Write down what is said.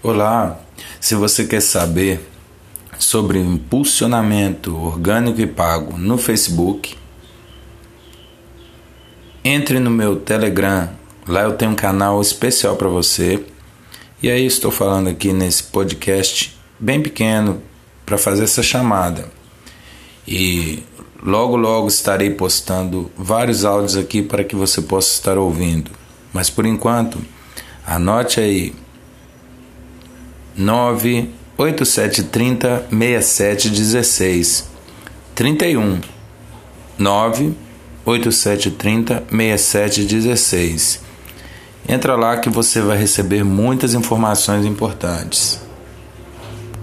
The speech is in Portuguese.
Olá, se você quer saber sobre impulsionamento orgânico e pago no Facebook, entre no meu Telegram. Lá eu tenho um canal especial para você. E aí estou falando aqui nesse podcast bem pequeno para fazer essa chamada. E logo logo estarei postando vários áudios aqui para que você possa estar ouvindo. Mas por enquanto, anote aí 98730 6716 31 9 8730 6716. Entra lá que você vai receber muitas informações importantes.